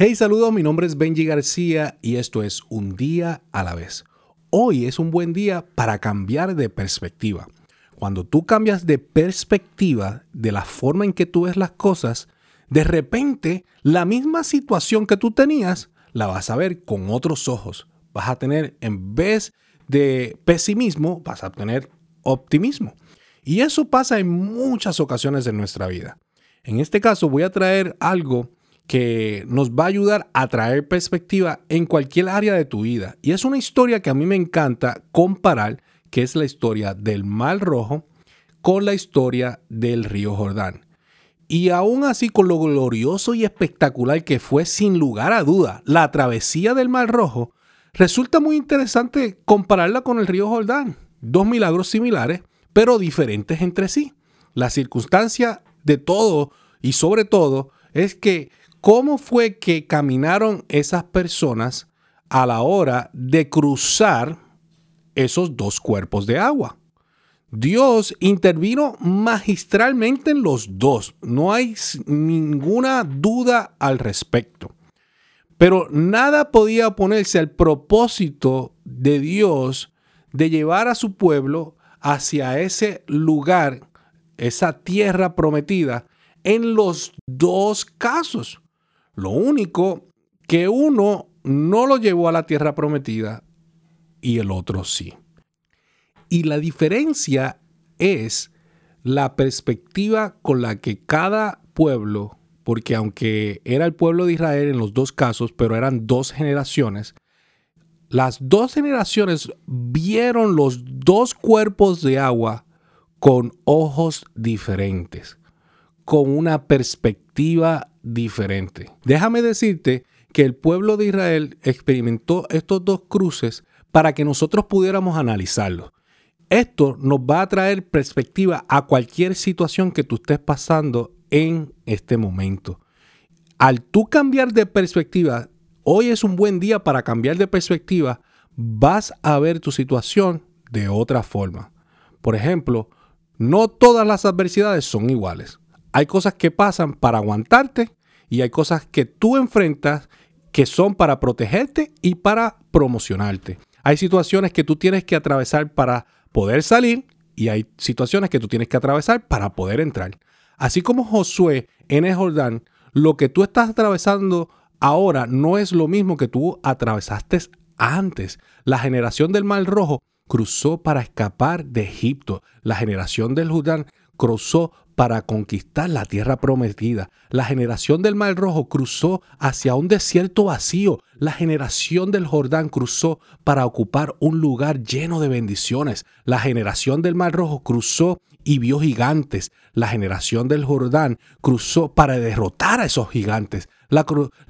Hey, saludos, mi nombre es Benji García y esto es Un día a la vez. Hoy es un buen día para cambiar de perspectiva. Cuando tú cambias de perspectiva de la forma en que tú ves las cosas, de repente la misma situación que tú tenías la vas a ver con otros ojos. Vas a tener, en vez de pesimismo, vas a tener optimismo. Y eso pasa en muchas ocasiones en nuestra vida. En este caso voy a traer algo que nos va a ayudar a traer perspectiva en cualquier área de tu vida. Y es una historia que a mí me encanta comparar, que es la historia del Mar Rojo con la historia del río Jordán. Y aún así, con lo glorioso y espectacular que fue, sin lugar a duda, la travesía del Mar Rojo, resulta muy interesante compararla con el río Jordán. Dos milagros similares, pero diferentes entre sí. La circunstancia de todo y sobre todo es que ¿Cómo fue que caminaron esas personas a la hora de cruzar esos dos cuerpos de agua? Dios intervino magistralmente en los dos. No hay ninguna duda al respecto. Pero nada podía oponerse al propósito de Dios de llevar a su pueblo hacia ese lugar, esa tierra prometida, en los dos casos. Lo único que uno no lo llevó a la tierra prometida y el otro sí. Y la diferencia es la perspectiva con la que cada pueblo, porque aunque era el pueblo de Israel en los dos casos, pero eran dos generaciones, las dos generaciones vieron los dos cuerpos de agua con ojos diferentes, con una perspectiva diferente. Déjame decirte que el pueblo de Israel experimentó estos dos cruces para que nosotros pudiéramos analizarlos. Esto nos va a traer perspectiva a cualquier situación que tú estés pasando en este momento. Al tú cambiar de perspectiva, hoy es un buen día para cambiar de perspectiva, vas a ver tu situación de otra forma. Por ejemplo, no todas las adversidades son iguales. Hay cosas que pasan para aguantarte y hay cosas que tú enfrentas que son para protegerte y para promocionarte. Hay situaciones que tú tienes que atravesar para poder salir y hay situaciones que tú tienes que atravesar para poder entrar. Así como Josué en el Jordán, lo que tú estás atravesando ahora no es lo mismo que tú atravesaste antes. La generación del Mar Rojo cruzó para escapar de Egipto. La generación del Jordán cruzó para conquistar la tierra prometida. La generación del Mar Rojo cruzó hacia un desierto vacío. La generación del Jordán cruzó para ocupar un lugar lleno de bendiciones. La generación del Mar Rojo cruzó y vio gigantes. La generación del Jordán cruzó para derrotar a esos gigantes. La,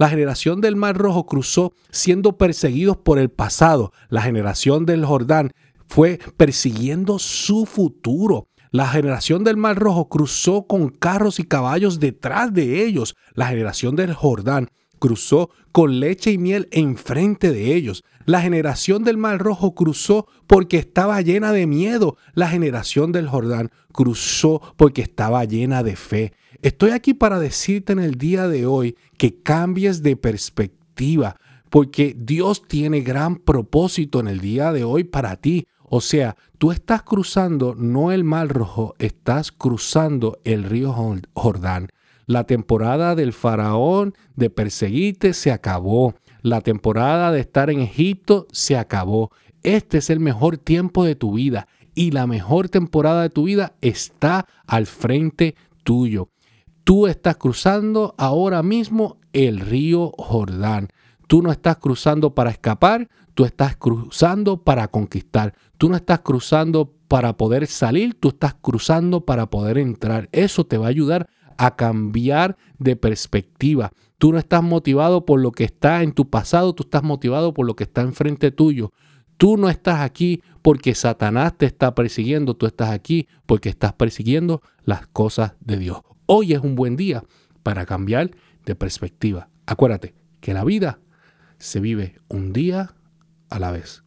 generación del Mar Rojo cruzó siendo perseguidos por el pasado. La generación del Jordán fue persiguiendo su futuro. La generación del Mar Rojo cruzó con carros y caballos detrás de ellos. La generación del Jordán cruzó con leche y miel enfrente de ellos. La generación del Mar Rojo cruzó porque estaba llena de miedo. La generación del Jordán cruzó porque estaba llena de fe. Estoy aquí para decirte en el día de hoy que cambies de perspectiva, porque Dios tiene gran propósito en el día de hoy para ti. O sea, tú estás cruzando no el Mar Rojo, estás cruzando el río Jordán. La temporada del faraón de perseguirte se acabó. La temporada de estar en Egipto se acabó. Este es el mejor tiempo de tu vida y la mejor temporada de tu vida está al frente tuyo. Tú estás cruzando ahora mismo el río Jordán. Tú no estás cruzando para escapar, tú estás cruzando para conquistar. Tú no estás cruzando para poder salir, tú estás cruzando para poder entrar. Eso te va a ayudar a cambiar de perspectiva. Tú no estás motivado por lo que está en tu pasado, tú estás motivado por lo que está enfrente tuyo. Tú no estás aquí porque Satanás te está persiguiendo, tú estás aquí porque estás persiguiendo las cosas de Dios. Hoy es un buen día para cambiar de perspectiva. Acuérdate que la vida se vive un día a la vez.